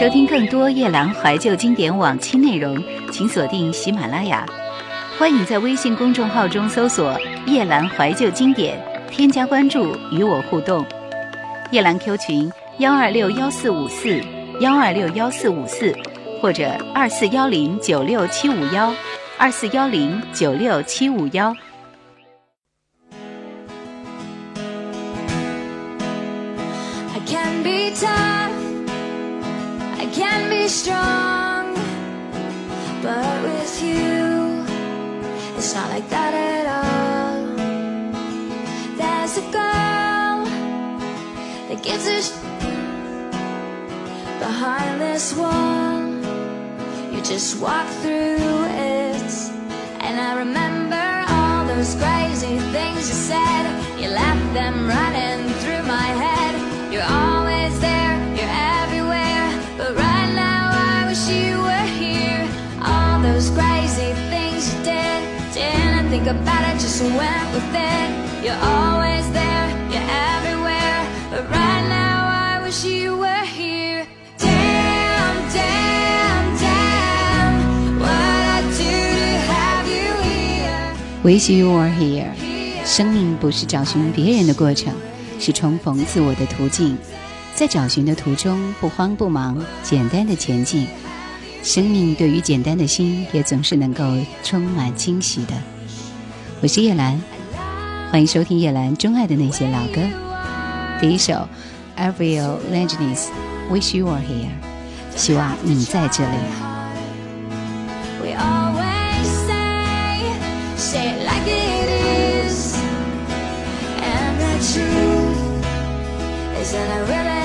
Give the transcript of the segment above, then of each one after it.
收听更多夜兰怀旧经典往期内容，请锁定喜马拉雅。欢迎在微信公众号中搜索“夜兰怀旧经典”，添加关注与我互动。夜兰 Q 群：幺二六幺四五四幺二六幺四五四，或者二四幺零九六七五幺二四幺零九六七五幺。I can be can be strong, but with you, it's not like that at all. There's a girl that gives a sh- behind this wall. You just walk through it, and I remember all those crazy things you said. You left them running through my head. Think about it, just went with it. You're always there, you're everywhere. But right now, I wish you were here. Damn, damn, damn. What I do to have you here. Wish you were here。生命不是找寻别人的过程，是重逢自我的途径。在找寻的途中，不慌不忙，简单的前进。生命对于简单的心，也总是能够充满惊喜的。我是叶兰，欢迎收听叶兰钟爱的那些老歌。第一首，Avril Lavigne，《Wish You Were Here》，希望你在这里。And I really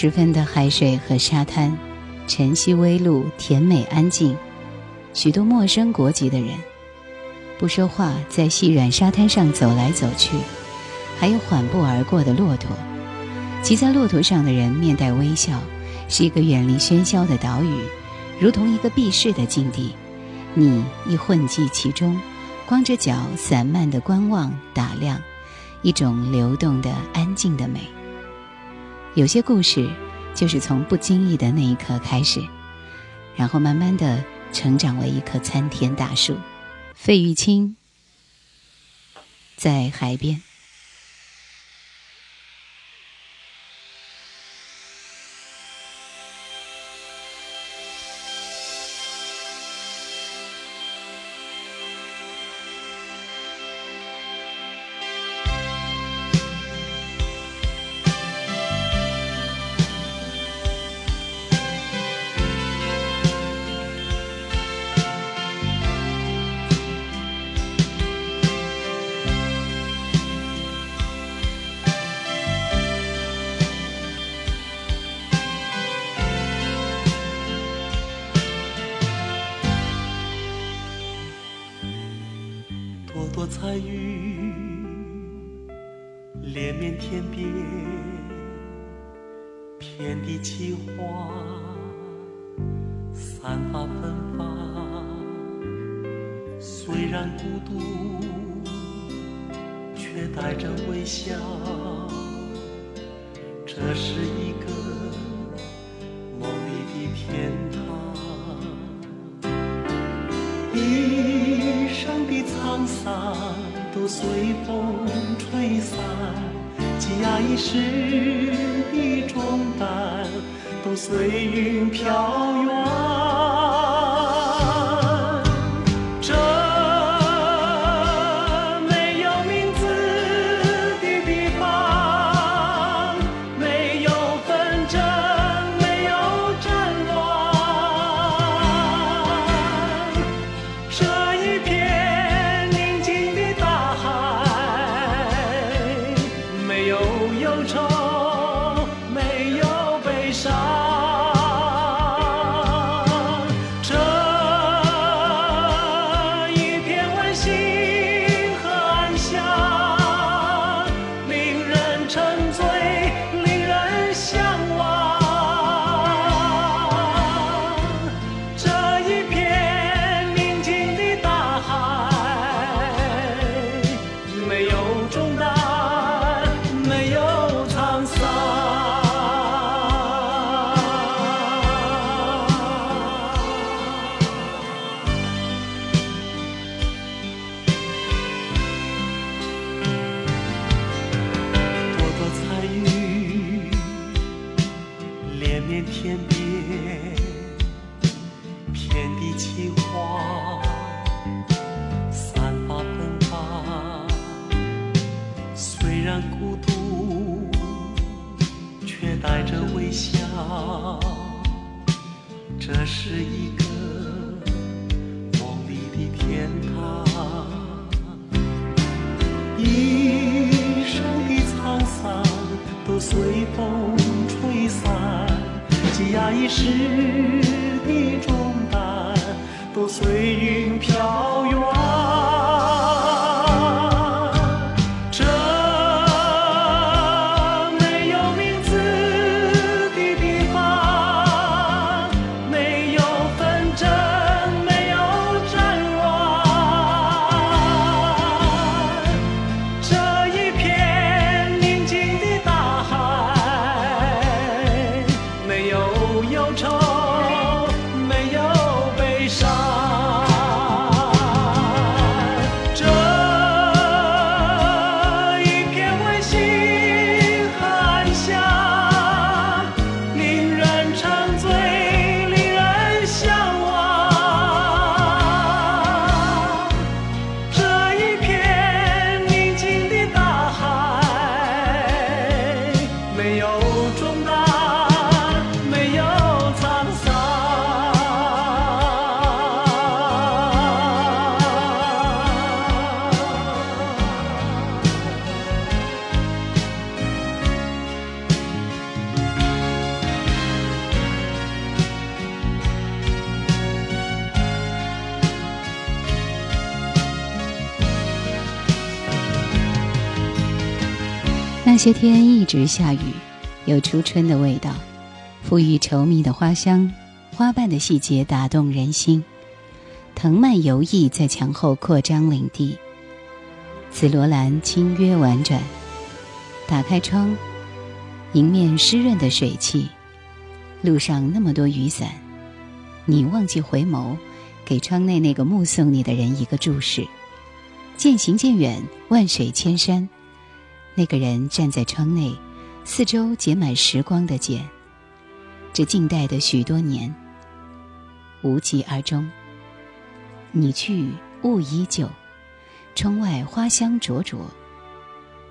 时分的海水和沙滩，晨曦微露，甜美安静。许多陌生国籍的人，不说话，在细软沙滩上走来走去。还有缓步而过的骆驼，骑在骆驼上的人面带微笑，是一个远离喧嚣的岛屿，如同一个避世的境地。你亦混迹其中，光着脚散漫的观望打量，一种流动的安静的美。有些故事就是从不经意的那一刻开始，然后慢慢的成长为一棵参天大树。费玉清在海边。些天一直下雨，有初春的味道，馥郁稠密的花香，花瓣的细节打动人心。藤蔓游弋在墙后扩张领地，紫罗兰清约婉转。打开窗，迎面湿润的水汽，路上那么多雨伞，你忘记回眸，给窗内那个目送你的人一个注视。渐行渐远，万水千山，那个人站在窗内，四周结满时光的茧。这静待的许多年，无疾而终。你去，雾依旧，窗外花香灼灼。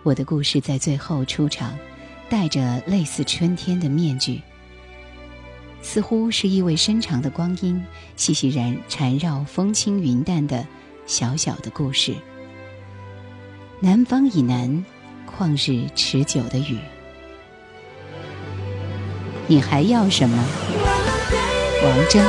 我的故事在最后出场，戴着类似春天的面具，似乎是意味深长的光阴，细细然缠绕风轻云淡的小小的故事。南方以南，旷日持久的雨，你还要什么？王铮。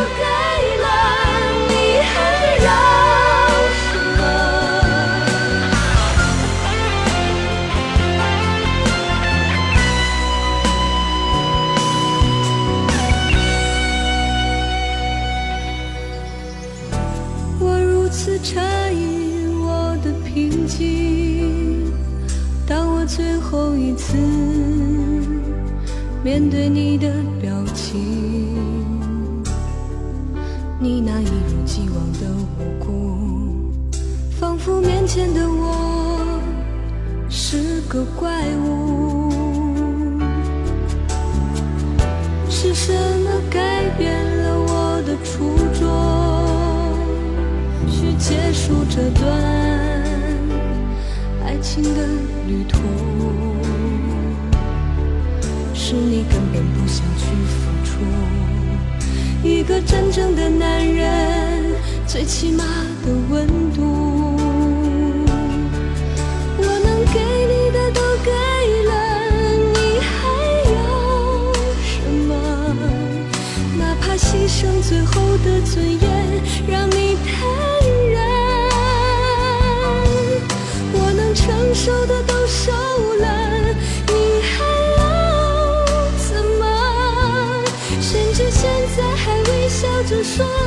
最后一次面对你的表情，你那一如既往的无辜，仿佛面前的我是个怪物。是什么改变了我的初衷，去结束这段爱情的旅途？是你根本不想去付出，一个真正的男人最起码的温度。我能给你的都给了，你还要什么？哪怕牺牲最后的尊严，让你走的都瘦了，你还要怎么？甚至现在还微笑着说。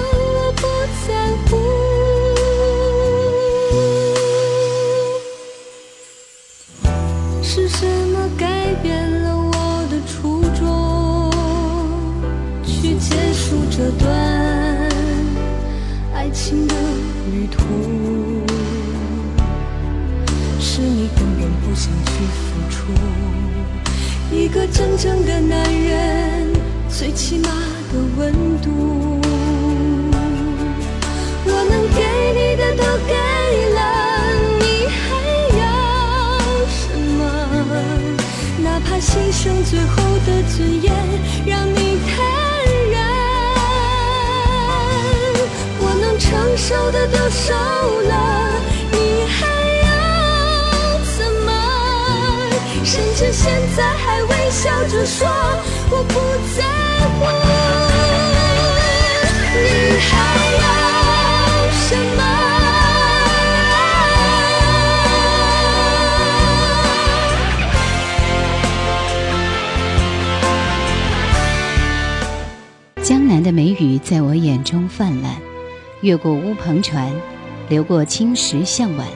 篷船，流过青石巷晚，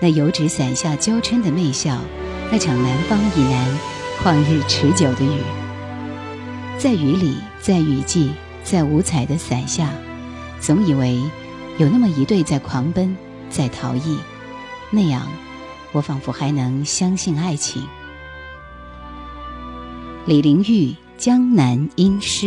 那油纸伞下娇嗔的媚笑，那场南方以南旷日持久的雨，在雨里，在雨季，在五彩的伞下，总以为有那么一对在狂奔，在逃逸，那样，我仿佛还能相信爱情。李玲玉《江南音诗》。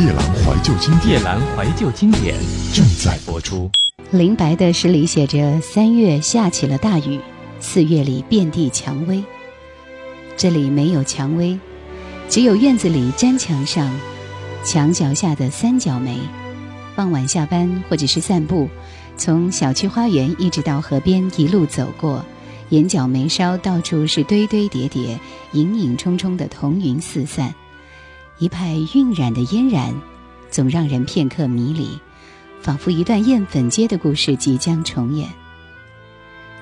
夜阑怀旧经典，夜阑怀旧经典正在播出。林白的诗里写着：“三月下起了大雨，四月里遍地蔷薇。”这里没有蔷薇，只有院子里粘墙上、墙角下的三角梅。傍晚下班或者是散步，从小区花园一直到河边，一路走过，眼角眉梢到处是堆堆叠叠、影影冲冲的彤云四散。一派晕染的嫣然，总让人片刻迷离，仿佛一段艳粉街的故事即将重演。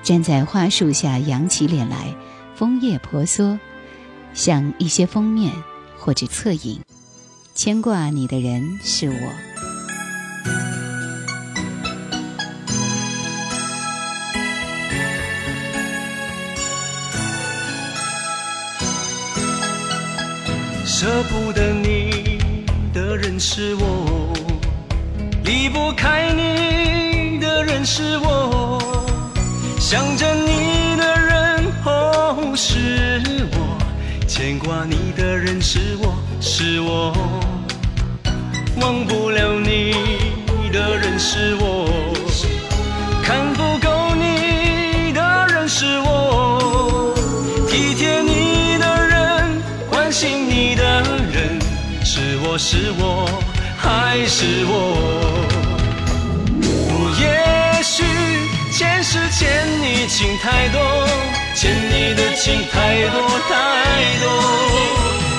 站在花树下，扬起脸来，枫叶婆娑，像一些封面或者侧影。牵挂你的人是我。舍不得你的人是我，离不开你的人是我，想着你的人哦是我，牵挂你的人是我是我，忘不了你的人是我，我是我还是我？也许前世欠你情太多，欠你的情太多太多。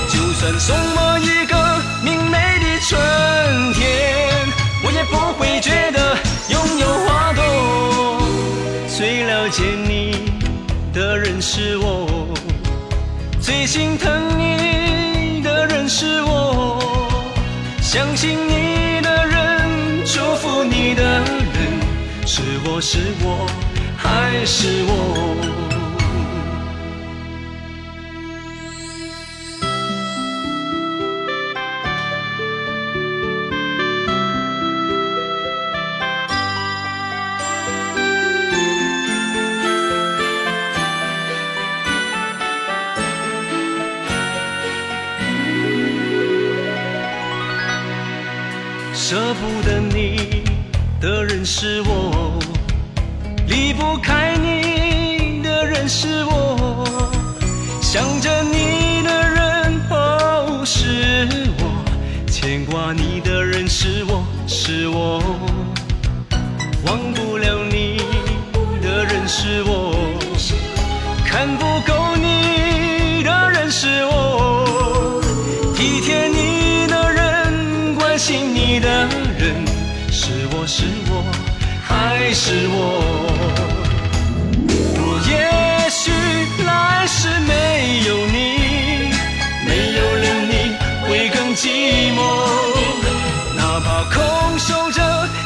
就算送我一个明媚的春天，我也不会觉得拥有花朵。最了解你的人是我，最心疼你的人是我，相信你的人，祝福你的人，是我是我还是我？舍不得你的人是我，离不开你是我？我也许来世没有你，没有了你会更寂寞，哪怕空守着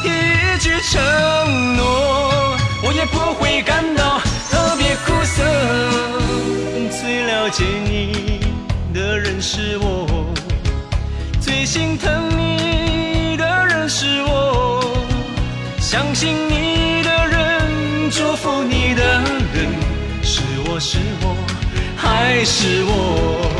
一句承诺，我也不会感到特别苦涩。最了解你的人是我，最心疼你的人是我，相信你是我还是我？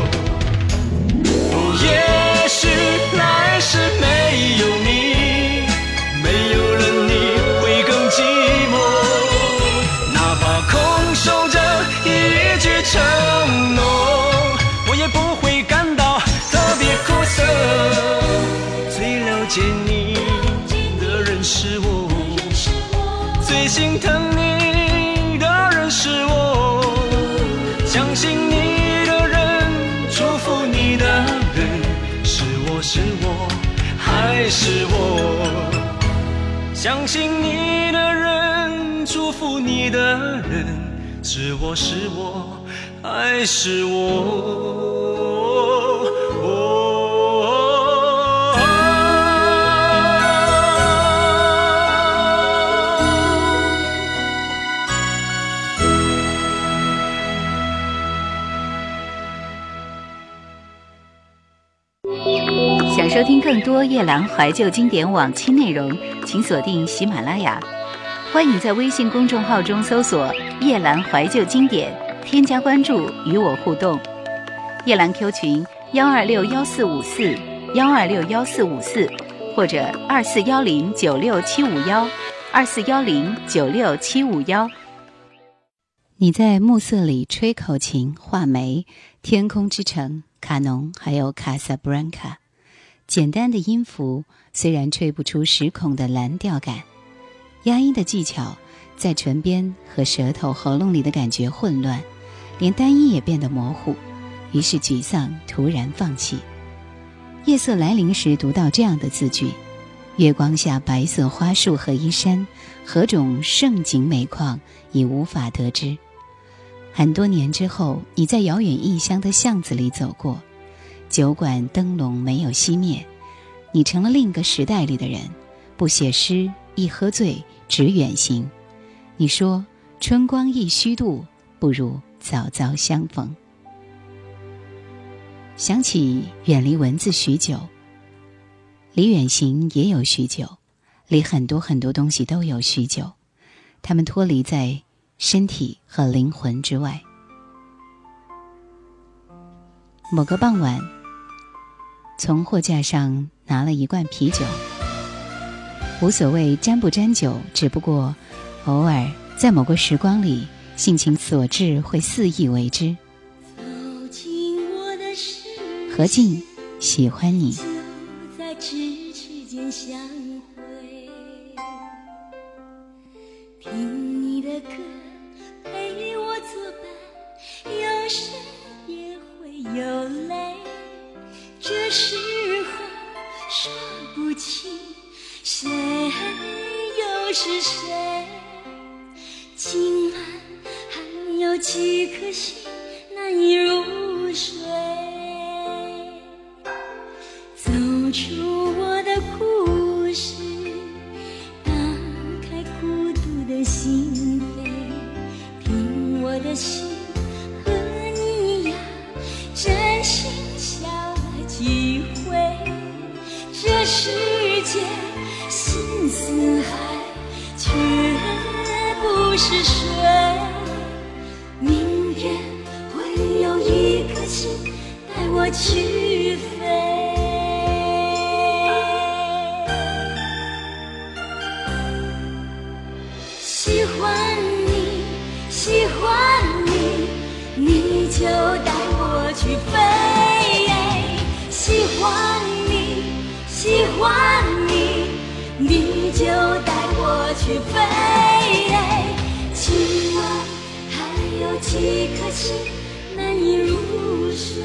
是我？相信你的人，祝福你的人，是我是我还是我？多夜兰怀旧经典往期内容，请锁定喜马拉雅。欢迎在微信公众号中搜索“夜兰怀旧经典”，添加关注与我互动。夜兰 Q 群：幺二六幺四五四幺二六幺四五四，或者二四幺零九六七五幺二四幺零九六七五幺。你在暮色里吹口琴、画眉，天空之城、卡农，还有卡萨布兰卡。简单的音符虽然吹不出十孔的蓝调感，压音的技巧在唇边和舌头、喉咙里的感觉混乱，连单音也变得模糊，于是沮丧，突然放弃。夜色来临时，读到这样的字句：月光下白色花束和衣衫，何种盛景美况已无法得知。很多年之后，你在遥远异乡的巷子里走过。酒馆灯笼没有熄灭，你成了另一个时代里的人，不写诗，一喝醉，只远行。你说春光易虚度，不如早早相逢。想起远离文字许久，离远行也有许久，离很多很多东西都有许久，他们脱离在身体和灵魂之外。某个傍晚。从货架上拿了一罐啤酒，无所谓沾不沾酒，只不过偶尔在某个时光里，性情所致会肆意为之。走进我的世。何静喜欢你。听你的歌，陪我作伴，有时也会有泪。这时候说不清谁又是谁。今晚还有几颗心难以入睡，走出我的故事，打开孤独的心扉，听我的心和你一样真。这世界心似海，却不是水。明天会有一颗心带我去飞。喜欢你喜欢你，你就带我去飞。喜欢。喜欢你你就带我去飞。今晚还有几颗星难以入睡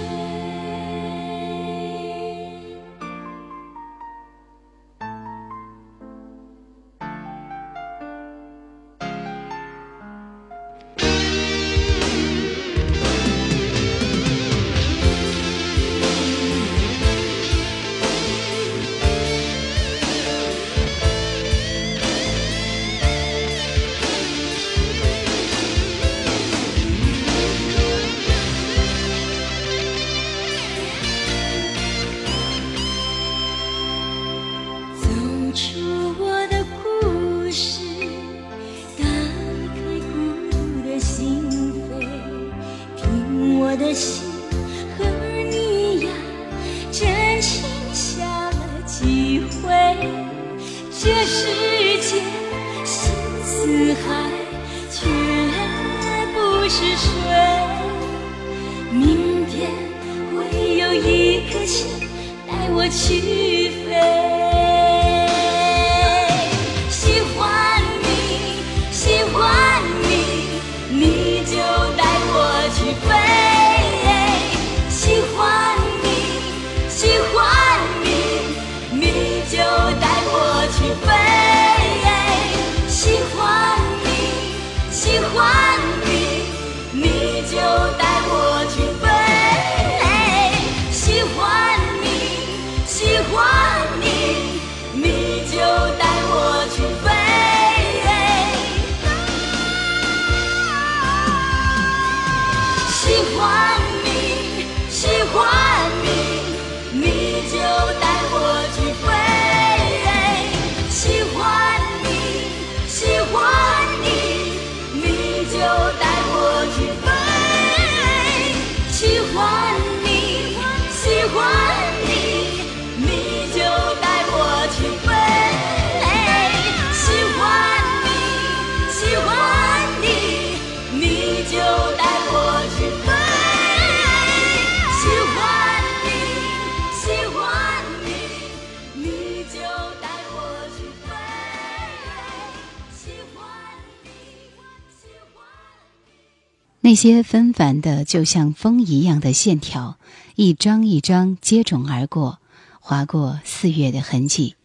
那些纷繁的，就像风一样的线条，一张一张接踵而过，划过四月的痕迹。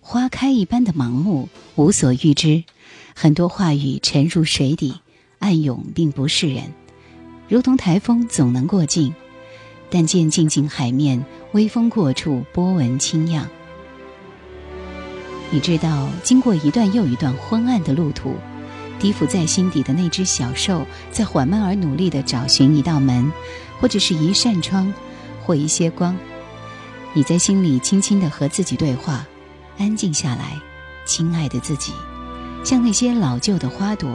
花开一般的盲目，无所预知。很多话语沉入水底，暗涌并不是人，如同台风总能过境，但见静静海面，微风过处，波纹轻漾。你知道，经过一段又一段昏暗的路途，低伏在心底的那只小兽，在缓慢而努力地找寻一道门，或者是一扇窗，或一些光。你在心里轻轻地和自己对话。安静下来，亲爱的自己，像那些老旧的花朵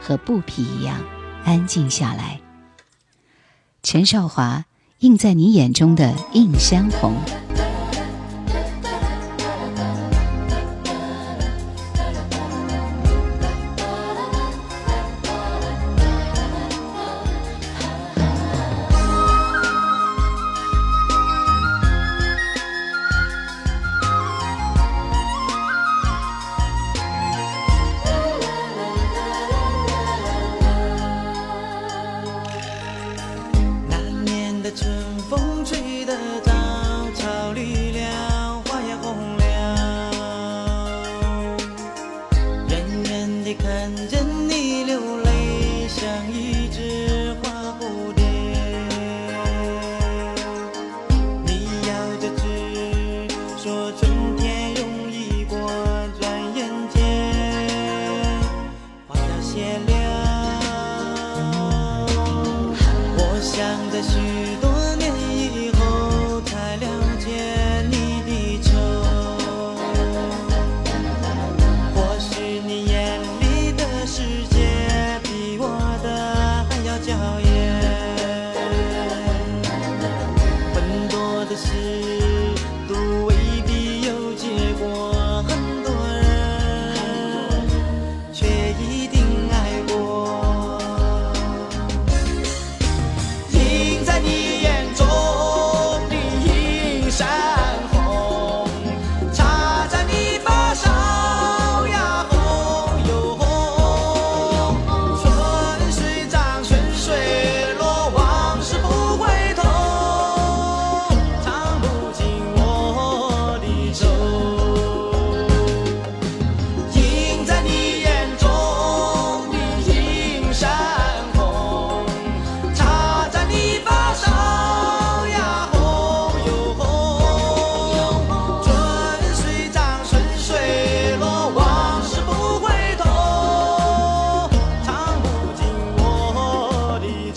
和布匹一样安静下来。陈少华，映在你眼中的映山红。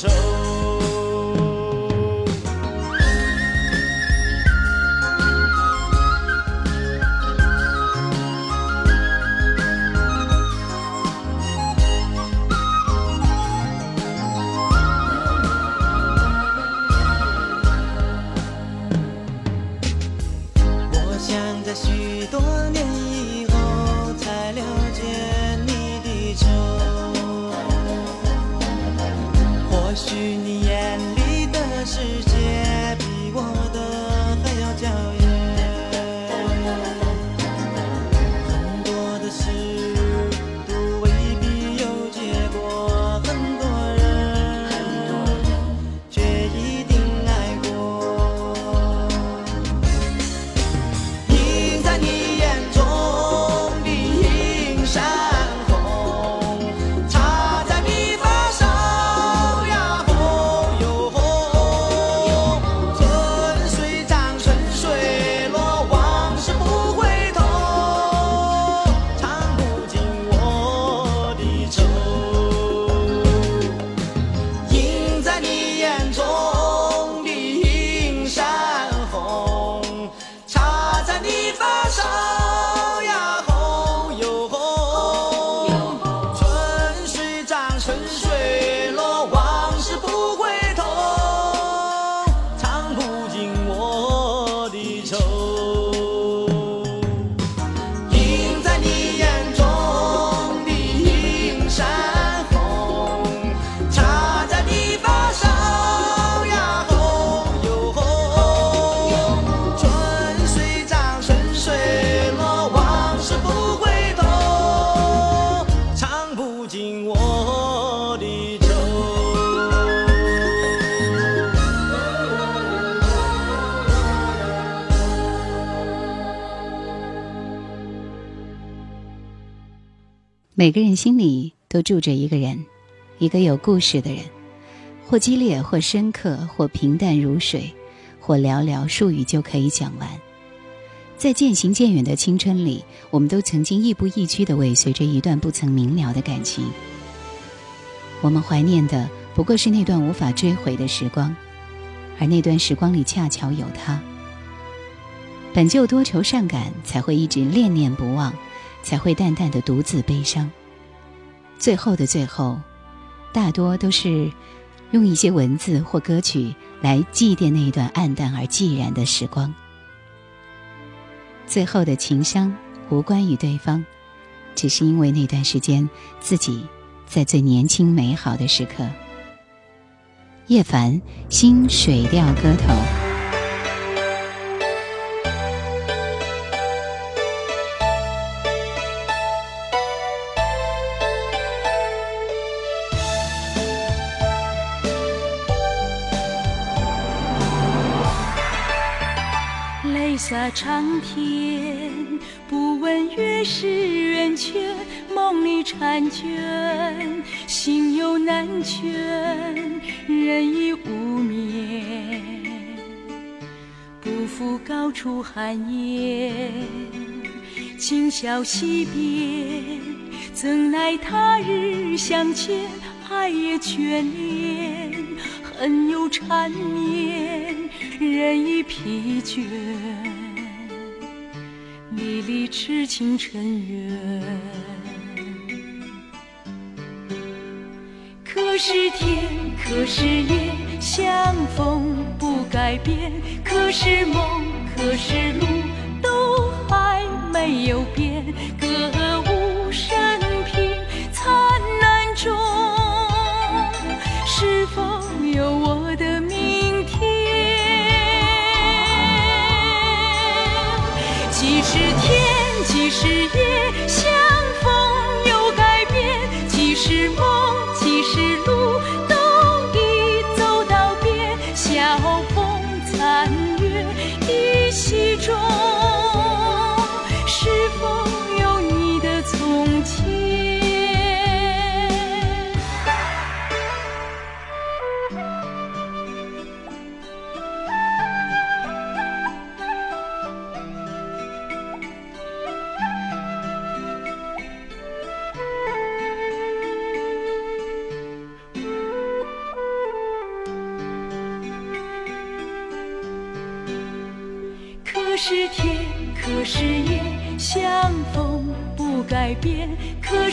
我每个人心里都住着一个人，一个有故事的人，或激烈，或深刻，或平淡如水，或寥寥数语就可以讲完。在渐行渐远的青春里，我们都曾经亦步亦趋地尾随着一段不曾明了的感情。我们怀念的不过是那段无法追回的时光，而那段时光里恰巧有他。本就多愁善感，才会一直恋念不忘，才会淡淡的独自悲伤。最后的最后，大多都是用一些文字或歌曲来祭奠那段暗淡而寂然的时光。最后的情伤无关于对方，只是因为那段时间自己在最年轻美好的时刻。叶凡《新水调歌头》。泪洒长天，不问月是圆缺，梦里婵娟，心有难全，人已无眠。不负高处寒烟，今宵惜别，怎奈他日相见，爱也眷恋，恨又缠绵，人已疲倦。离离痴情尘缘。可是天，可是夜，相逢不改变；可是梦，可是路，都还没有变。歌舞升平，灿烂中，是否有我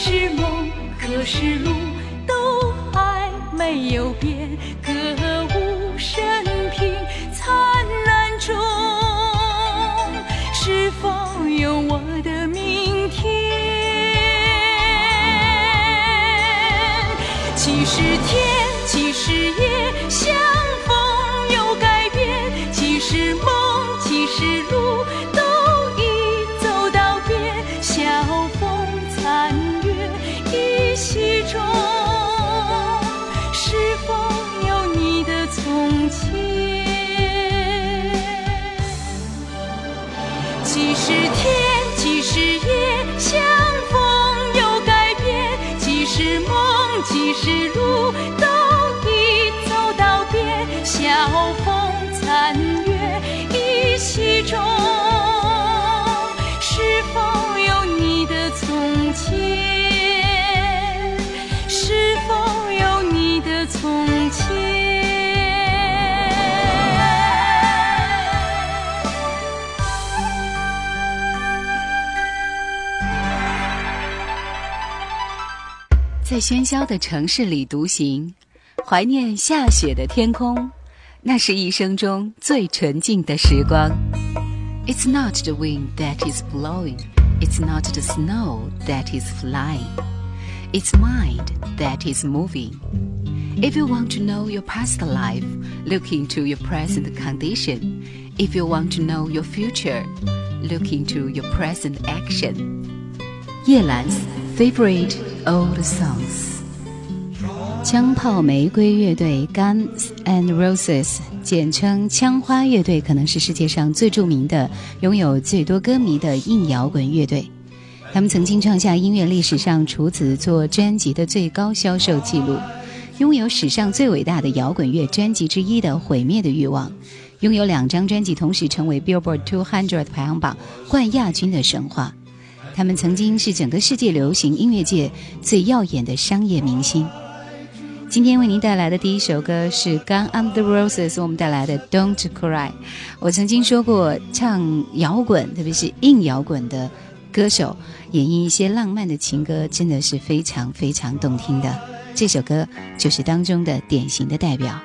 是梦，可是路，都还没有变。在喧嚣的城市里独行，怀念下雪的天空，那是一生中最纯净的时光。It's not the wind that is blowing, it's not the snow that is flying, it's mind that is moving. If you want to know your past life, look into your present condition. If you want to know your future, look into your present action. 叶兰 favorite old songs。枪炮玫瑰乐队 Guns and Roses，简称枪花乐队，可能是世界上最著名的、拥有最多歌迷的硬摇滚乐队。他们曾经创下音乐历史上处子做专辑的最高销售记录，拥有史上最伟大的摇滚乐专辑之一的《毁灭的欲望》，拥有两张专辑同时成为 Billboard 200排行榜冠亚军的神话。他们曾经是整个世界流行音乐界最耀眼的商业明星。今天为您带来的第一首歌是 Gun and the Roses，我们带来的 Don't Cry。我曾经说过，唱摇滚，特别是硬摇滚的歌手，演绎一些浪漫的情歌，真的是非常非常动听的。这首歌就是当中的典型的代表。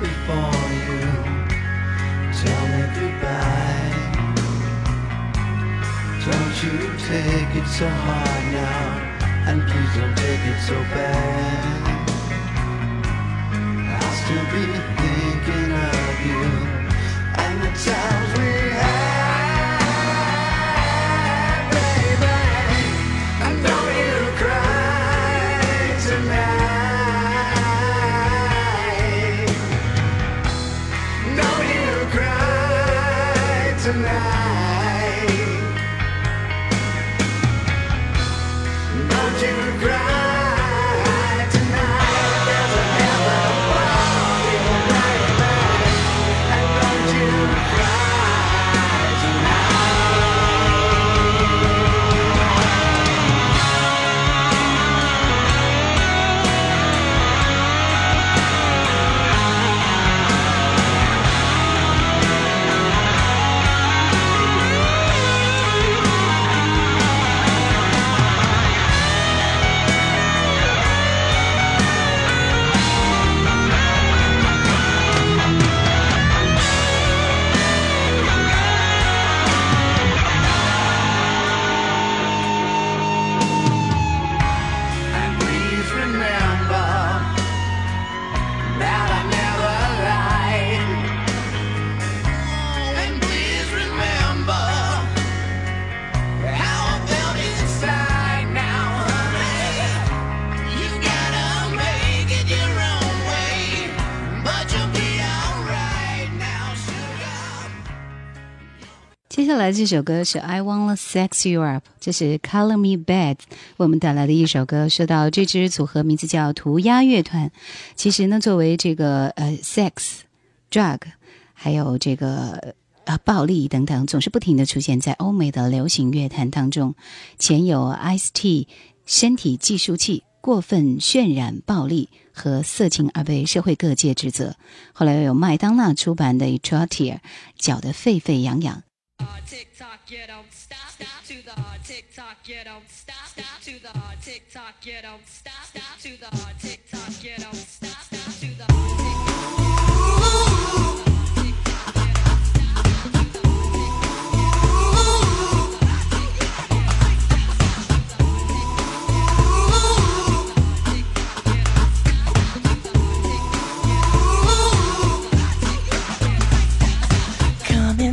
Before you tell me goodbye. Don't you take it so hard now, and please don't take it so bad. I'll still be thinking of you and the times 接下来这首歌是《I Wanna Sex You Up》，这是 Color Me Bad 为我们带来的一首歌。说到这支组合名字叫涂鸦乐团，其实呢，作为这个呃 sex、drug，还有这个呃暴力等等，总是不停的出现在欧美的流行乐坛当中。前有 Ice T 身体计数器过分渲染暴力和色情而被社会各界指责，后来又有麦当娜出版的《Trottier》，搅得沸沸扬扬。Tick tock, you don't stop, stop to the tick tock, you don't stop, stop to the tick tock, you don't stop, stop to the tick tock, you don't stop,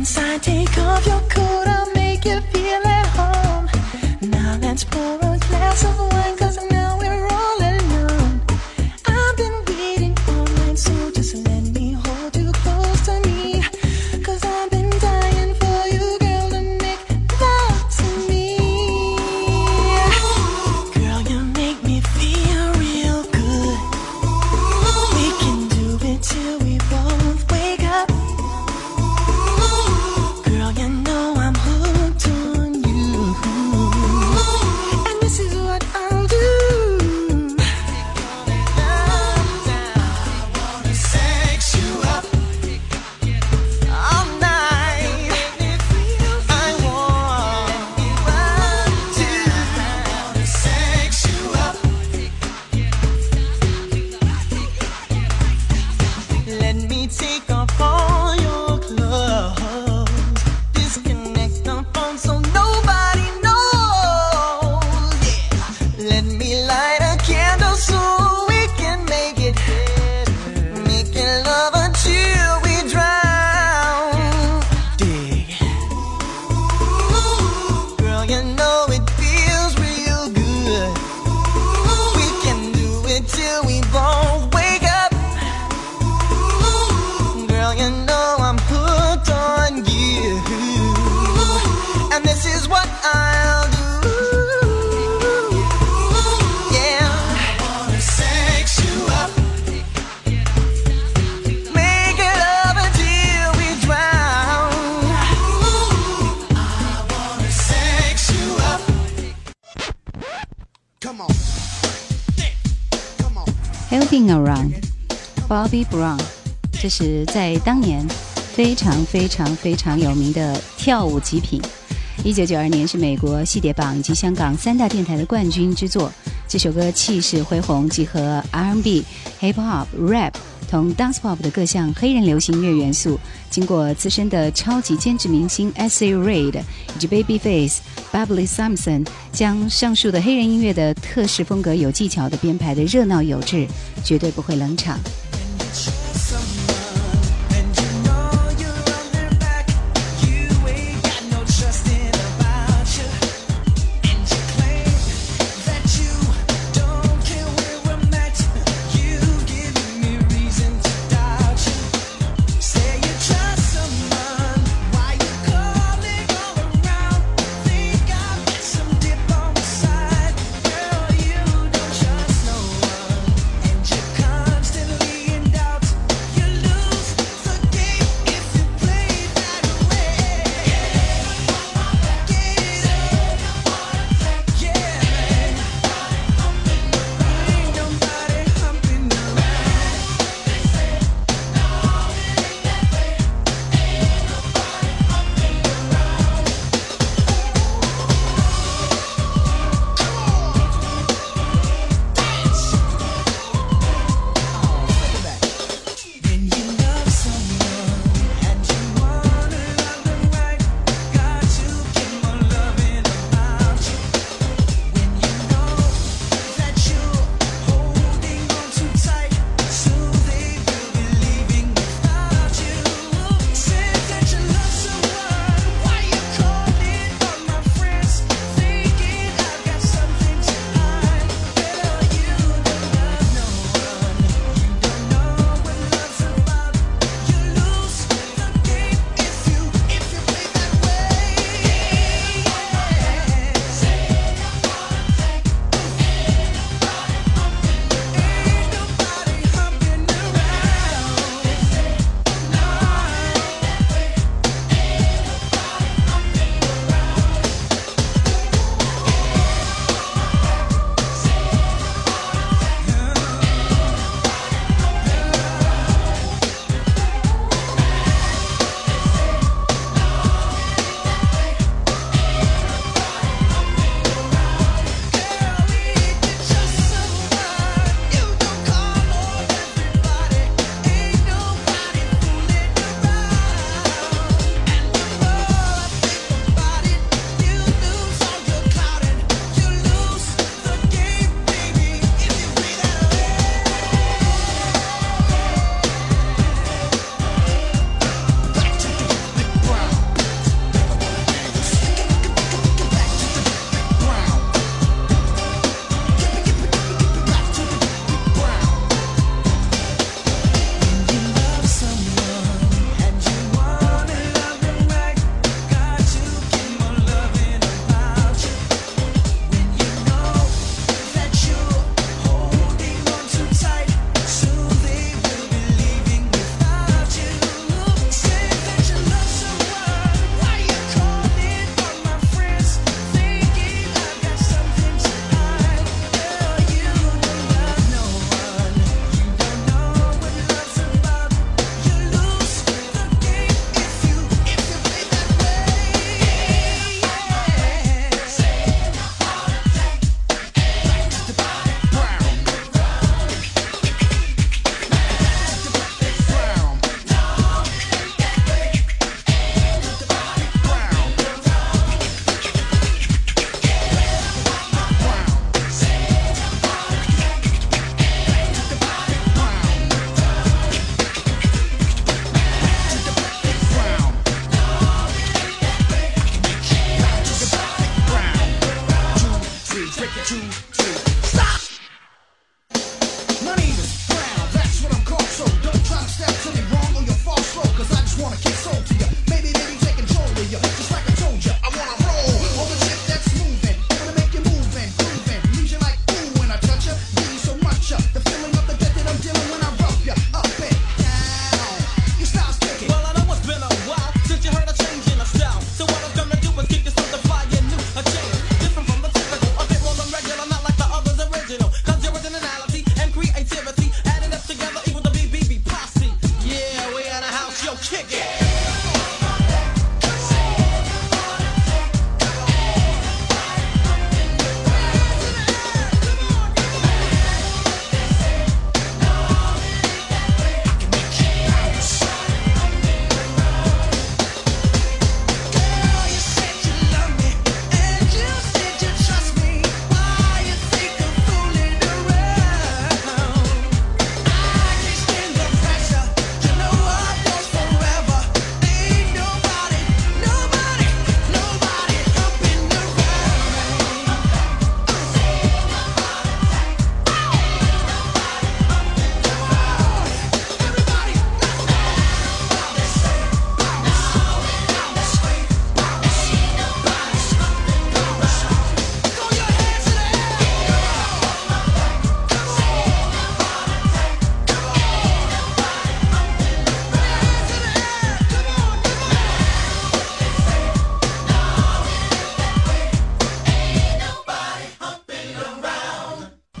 inside, take off your coat, I'll make you feel at home. Now let's pour a glass of wine, Brown，这是在当年非常非常非常有名的跳舞极品。一九九二年是美国戏碟榜以及香港三大电台的冠军之作。这首歌气势恢宏，集合 R&B、Hip Hop、Rap 同 Dance Pop 的各项黑人流行音乐元素。经过资深的超级兼职明星 S. A. Reid 以及 Babyface、Bubbly Simpson，将上述的黑人音乐的特式风格有技巧的编排的热闹有致，绝对不会冷场。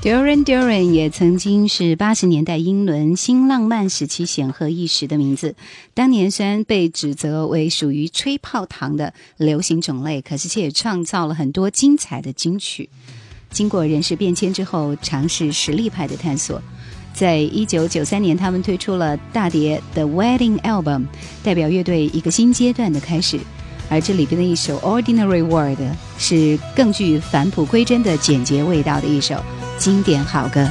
Duran Duran 也曾经是八十年代英伦新浪漫时期显赫一时的名字。当年虽然被指责为属于吹泡糖的流行种类，可是却也创造了很多精彩的金曲。经过人事变迁之后，尝试实力派的探索。在一九九三年，他们推出了大碟《The Wedding Album》，代表乐队一个新阶段的开始。而这里边的一首《Ordinary World》是更具返璞归真的简洁味道的一首经典好歌。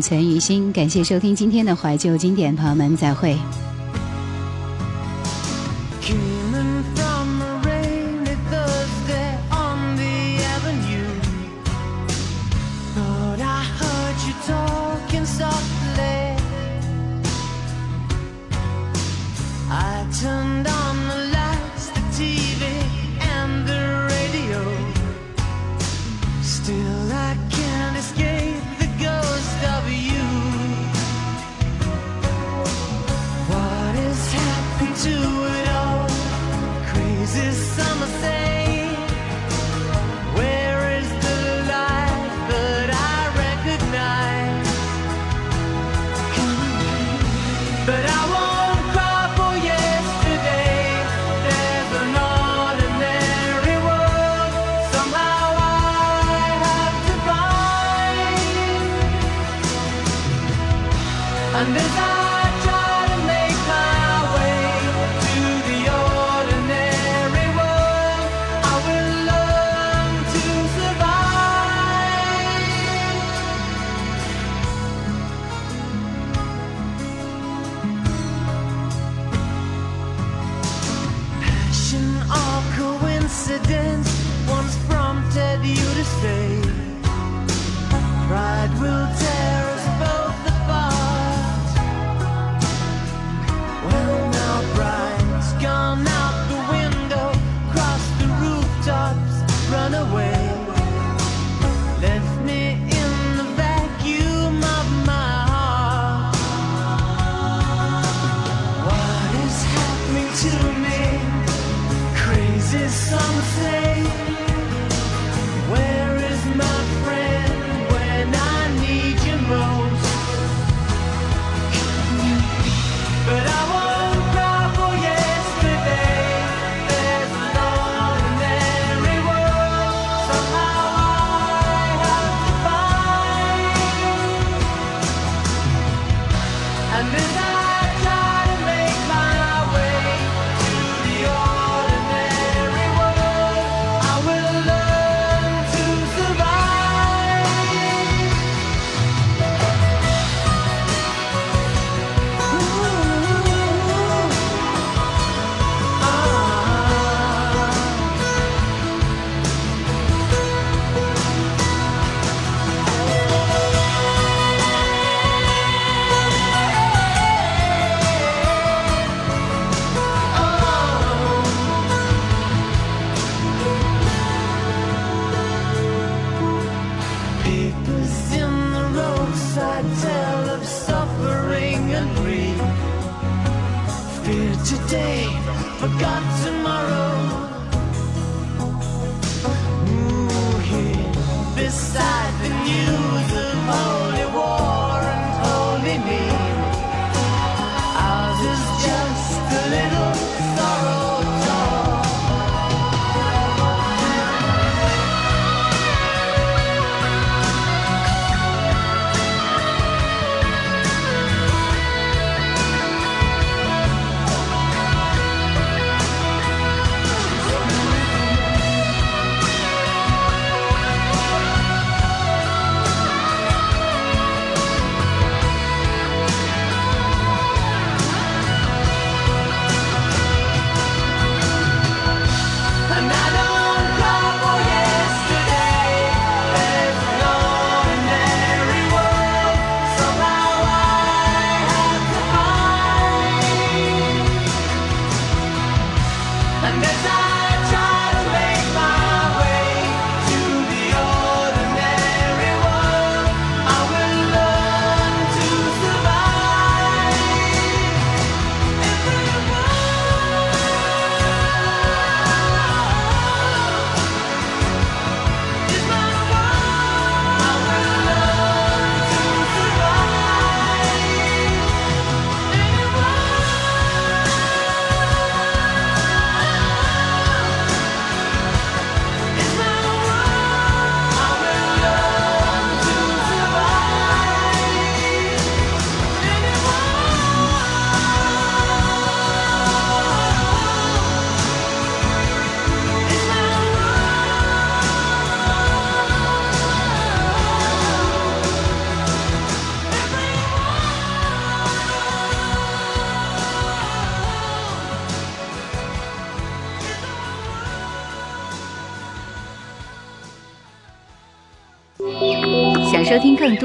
存于心，感谢收听今天的怀旧经典，朋友们再会。